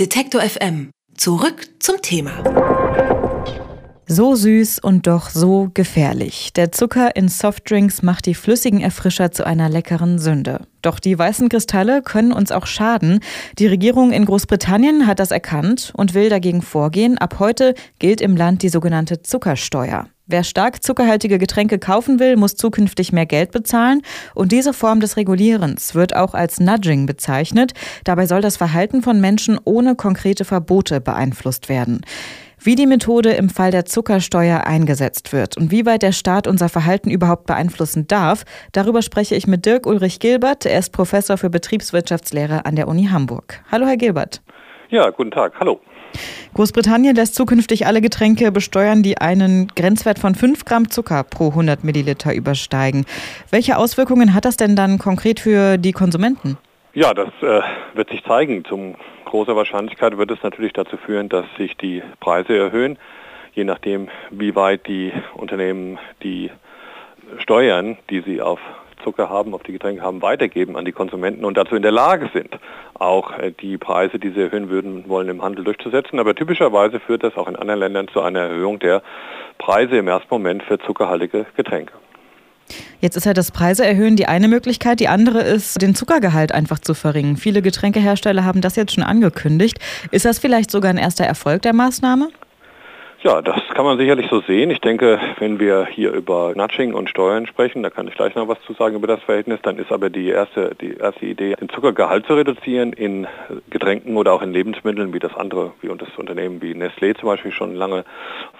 Detektor FM. Zurück zum Thema. So süß und doch so gefährlich. Der Zucker in Softdrinks macht die flüssigen Erfrischer zu einer leckeren Sünde. Doch die weißen Kristalle können uns auch schaden. Die Regierung in Großbritannien hat das erkannt und will dagegen vorgehen. Ab heute gilt im Land die sogenannte Zuckersteuer. Wer stark zuckerhaltige Getränke kaufen will, muss zukünftig mehr Geld bezahlen und diese Form des Regulierens wird auch als Nudging bezeichnet. Dabei soll das Verhalten von Menschen ohne konkrete Verbote beeinflusst werden. Wie die Methode im Fall der Zuckersteuer eingesetzt wird und wie weit der Staat unser Verhalten überhaupt beeinflussen darf, darüber spreche ich mit Dirk Ulrich Gilbert. Er ist Professor für Betriebswirtschaftslehre an der Uni Hamburg. Hallo, Herr Gilbert. Ja, guten Tag. Hallo. Großbritannien lässt zukünftig alle Getränke besteuern, die einen Grenzwert von 5 Gramm Zucker pro 100 Milliliter übersteigen. Welche Auswirkungen hat das denn dann konkret für die Konsumenten? Ja, das äh, wird sich zeigen. Zum großer Wahrscheinlichkeit wird es natürlich dazu führen, dass sich die Preise erhöhen, je nachdem, wie weit die Unternehmen die Steuern, die sie auf Zucker haben, auf die Getränke haben, weitergeben an die Konsumenten und dazu in der Lage sind, auch äh, die Preise, die sie erhöhen würden, wollen im Handel durchzusetzen. Aber typischerweise führt das auch in anderen Ländern zu einer Erhöhung der Preise im ersten Moment für zuckerhaltige Getränke. Jetzt ist ja das Preise erhöhen die eine Möglichkeit, die andere ist, den Zuckergehalt einfach zu verringern. Viele Getränkehersteller haben das jetzt schon angekündigt. Ist das vielleicht sogar ein erster Erfolg der Maßnahme? Ja, das kann man sicherlich so sehen. Ich denke, wenn wir hier über Nudging und Steuern sprechen, da kann ich gleich noch was zu sagen über das Verhältnis, dann ist aber die erste, die erste Idee, den Zuckergehalt zu reduzieren in Getränken oder auch in Lebensmitteln, wie das andere, wie das Unternehmen wie Nestlé zum Beispiel schon lange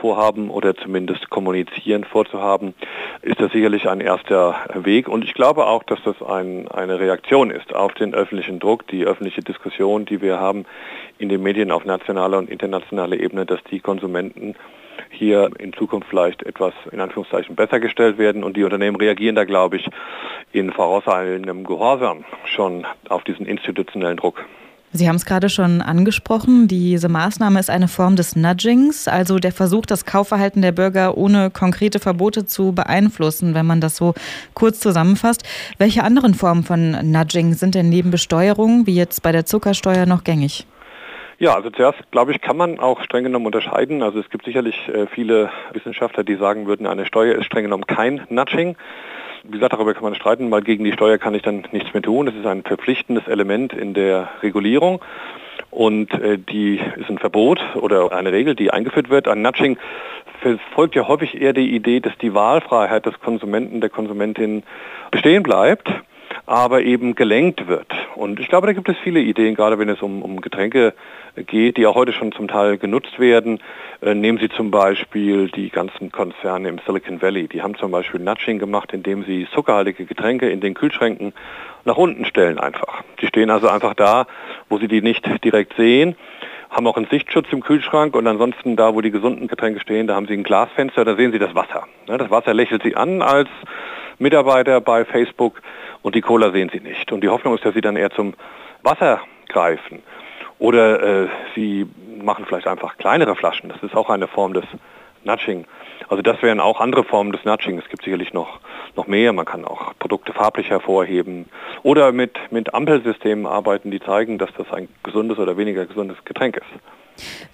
vorhaben oder zumindest kommunizieren vorzuhaben, ist das sicherlich ein erster Weg. Und ich glaube auch, dass das ein, eine Reaktion ist auf den öffentlichen Druck, die öffentliche Diskussion, die wir haben in den Medien auf nationaler und internationaler Ebene, dass die Konsumenten hier in Zukunft vielleicht etwas in Anführungszeichen besser gestellt werden und die Unternehmen reagieren da, glaube ich, in vorauseilendem Gehorsam schon auf diesen institutionellen Druck. Sie haben es gerade schon angesprochen, diese Maßnahme ist eine Form des Nudgings, also der Versuch, das Kaufverhalten der Bürger ohne konkrete Verbote zu beeinflussen, wenn man das so kurz zusammenfasst. Welche anderen Formen von Nudging sind denn neben Besteuerung, wie jetzt bei der Zuckersteuer, noch gängig? Ja, also zuerst, glaube ich, kann man auch streng genommen unterscheiden. Also es gibt sicherlich äh, viele Wissenschaftler, die sagen würden, eine Steuer ist streng genommen kein Nudging. Wie gesagt, darüber kann man streiten, weil gegen die Steuer kann ich dann nichts mehr tun. Das ist ein verpflichtendes Element in der Regulierung und äh, die ist ein Verbot oder eine Regel, die eingeführt wird. Ein Nudging verfolgt ja häufig eher die Idee, dass die Wahlfreiheit des Konsumenten, der Konsumentin bestehen bleibt aber eben gelenkt wird. Und ich glaube, da gibt es viele Ideen, gerade wenn es um, um Getränke geht, die auch heute schon zum Teil genutzt werden. Äh, nehmen Sie zum Beispiel die ganzen Konzerne im Silicon Valley. Die haben zum Beispiel Nudging gemacht, indem sie zuckerhaltige Getränke in den Kühlschränken nach unten stellen einfach. Die stehen also einfach da, wo Sie die nicht direkt sehen haben auch einen Sichtschutz im Kühlschrank und ansonsten da, wo die gesunden Getränke stehen, da haben Sie ein Glasfenster, da sehen Sie das Wasser. Das Wasser lächelt Sie an als Mitarbeiter bei Facebook und die Cola sehen sie nicht. Und die Hoffnung ist, dass sie dann eher zum Wasser greifen. Oder äh, sie machen vielleicht einfach kleinere Flaschen. Das ist auch eine Form des Nudging. Also das wären auch andere Formen des Nudging. Es gibt sicherlich noch, noch mehr. Man kann auch Produkte farblich hervorheben oder mit, mit Ampelsystemen arbeiten, die zeigen, dass das ein gesundes oder weniger gesundes Getränk ist.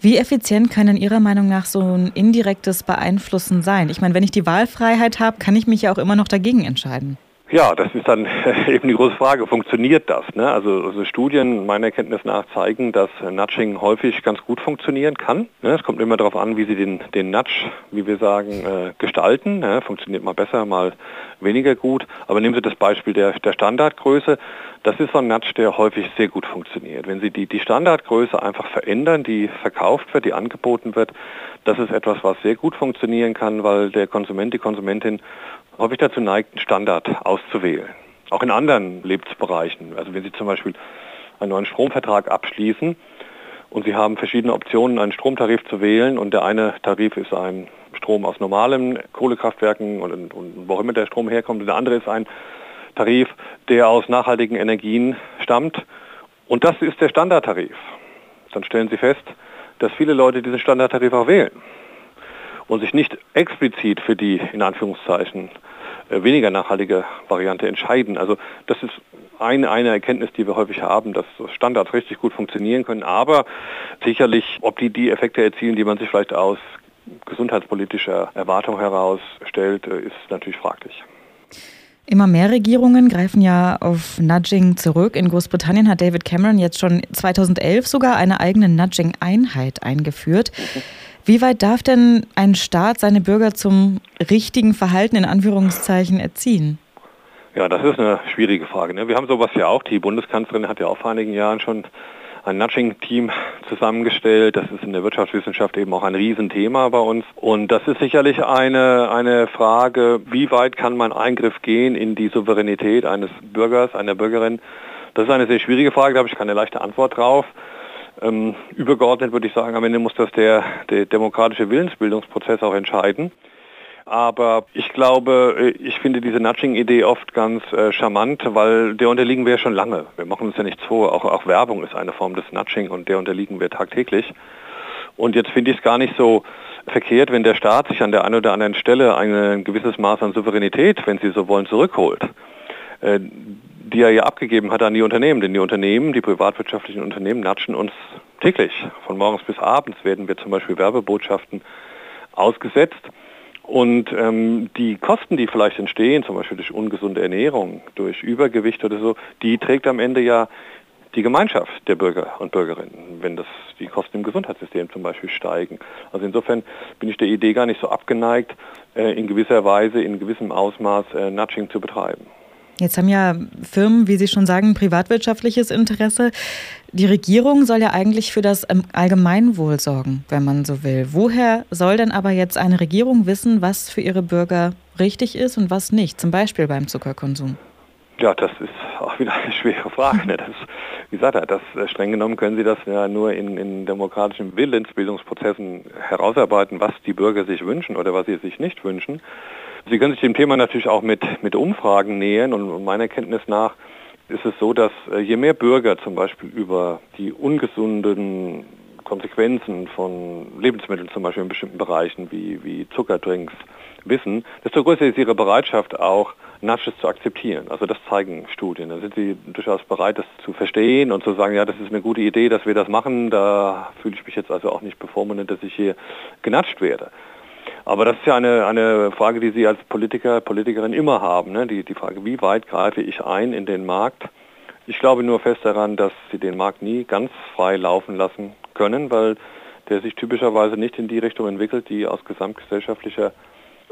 Wie effizient kann in Ihrer Meinung nach so ein indirektes Beeinflussen sein? Ich meine, wenn ich die Wahlfreiheit habe, kann ich mich ja auch immer noch dagegen entscheiden. Ja, das ist dann eben die große Frage, funktioniert das? Ne? Also, also, Studien meiner Kenntnis nach zeigen, dass Nudging häufig ganz gut funktionieren kann. Ne? Es kommt immer darauf an, wie Sie den, den Nudge, wie wir sagen, äh, gestalten. Ne? Funktioniert mal besser, mal weniger gut. Aber nehmen Sie das Beispiel der, der Standardgröße. Das ist so ein Nudge, der häufig sehr gut funktioniert. Wenn Sie die, die Standardgröße einfach verändern, die verkauft wird, die angeboten wird, das ist etwas, was sehr gut funktionieren kann, weil der Konsument, die Konsumentin häufig dazu neigt, einen Standard auszuwählen. Auch in anderen Lebensbereichen. Also wenn Sie zum Beispiel einen neuen Stromvertrag abschließen und Sie haben verschiedene Optionen, einen Stromtarif zu wählen und der eine Tarif ist ein Strom aus normalen Kohlekraftwerken und, und, wo immer der Strom herkommt und der andere ist ein Tarif, der aus nachhaltigen Energien stammt und das ist der Standardtarif. Dann stellen Sie fest, dass viele Leute diesen Standardtarif auch wählen und sich nicht explizit für die, in Anführungszeichen, weniger nachhaltige Variante entscheiden. Also das ist eine, eine Erkenntnis, die wir häufig haben, dass Standards richtig gut funktionieren können. Aber sicherlich, ob die die Effekte erzielen, die man sich vielleicht aus gesundheitspolitischer Erwartung herausstellt, äh, ist natürlich fraglich. Immer mehr Regierungen greifen ja auf Nudging zurück. In Großbritannien hat David Cameron jetzt schon 2011 sogar eine eigene Nudging-Einheit eingeführt. Wie weit darf denn ein Staat seine Bürger zum richtigen Verhalten in Anführungszeichen erziehen? Ja, das ist eine schwierige Frage. Ne? Wir haben sowas ja auch. Die Bundeskanzlerin hat ja auch vor einigen Jahren schon ein Nudging-Team zusammengestellt. Das ist in der Wirtschaftswissenschaft eben auch ein Riesenthema bei uns. Und das ist sicherlich eine, eine Frage, wie weit kann man Eingriff gehen in die Souveränität eines Bürgers, einer Bürgerin. Das ist eine sehr schwierige Frage, da habe ich keine leichte Antwort drauf. Ähm, übergeordnet würde ich sagen, am Ende muss das der, der demokratische Willensbildungsprozess auch entscheiden. Aber ich glaube, äh, ich finde diese Nudging-Idee oft ganz äh, charmant, weil der unterliegen wir ja schon lange. Wir machen uns ja nichts vor. Auch, auch Werbung ist eine Form des Nudging und der unterliegen wir tagtäglich. Und jetzt finde ich es gar nicht so verkehrt, wenn der Staat sich an der einen oder anderen Stelle ein gewisses Maß an Souveränität, wenn Sie so wollen, zurückholt, äh, die er ja abgegeben hat an die Unternehmen. Denn die Unternehmen, die privatwirtschaftlichen Unternehmen, natschen uns täglich. Von morgens bis abends werden wir zum Beispiel Werbebotschaften ausgesetzt. Und ähm, die Kosten, die vielleicht entstehen, zum Beispiel durch ungesunde Ernährung, durch Übergewicht oder so, die trägt am Ende ja die Gemeinschaft der Bürger und Bürgerinnen, wenn das die Kosten im Gesundheitssystem zum Beispiel steigen. Also insofern bin ich der Idee gar nicht so abgeneigt, äh, in gewisser Weise, in gewissem Ausmaß äh, Nudging zu betreiben. Jetzt haben ja Firmen, wie Sie schon sagen, privatwirtschaftliches Interesse. Die Regierung soll ja eigentlich für das Allgemeinwohl sorgen, wenn man so will. Woher soll denn aber jetzt eine Regierung wissen, was für ihre Bürger richtig ist und was nicht, zum Beispiel beim Zuckerkonsum? Ja, das ist auch wieder eine schwere Frage. Ne? Das, wie gesagt, das, äh, streng genommen können Sie das ja nur in, in demokratischen Willensbildungsprozessen herausarbeiten, was die Bürger sich wünschen oder was sie sich nicht wünschen. Sie können sich dem Thema natürlich auch mit, mit Umfragen nähern und meiner Kenntnis nach ist es so, dass äh, je mehr Bürger zum Beispiel über die ungesunden Konsequenzen von Lebensmitteln, zum Beispiel in bestimmten Bereichen wie, wie Zuckerdrinks, wissen, desto größer ist ihre Bereitschaft auch, Nudges zu akzeptieren. Also das zeigen Studien. Da sind sie durchaus bereit, das zu verstehen und zu sagen, ja, das ist eine gute Idee, dass wir das machen. Da fühle ich mich jetzt also auch nicht bevormundet, dass ich hier genatscht werde. Aber das ist ja eine, eine Frage, die Sie als Politiker, Politikerin immer haben. Ne? Die, die Frage, wie weit greife ich ein in den Markt? Ich glaube nur fest daran, dass Sie den Markt nie ganz frei laufen lassen können, weil der sich typischerweise nicht in die Richtung entwickelt, die aus gesamtgesellschaftlicher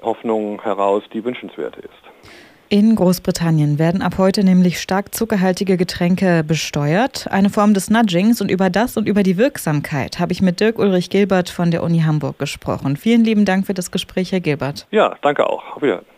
Hoffnung heraus die wünschenswerte ist. In Großbritannien werden ab heute nämlich stark zuckerhaltige Getränke besteuert, eine Form des Nudgings. Und über das und über die Wirksamkeit habe ich mit Dirk Ulrich Gilbert von der Uni Hamburg gesprochen. Vielen lieben Dank für das Gespräch, Herr Gilbert. Ja, danke auch. Auf Wiedersehen.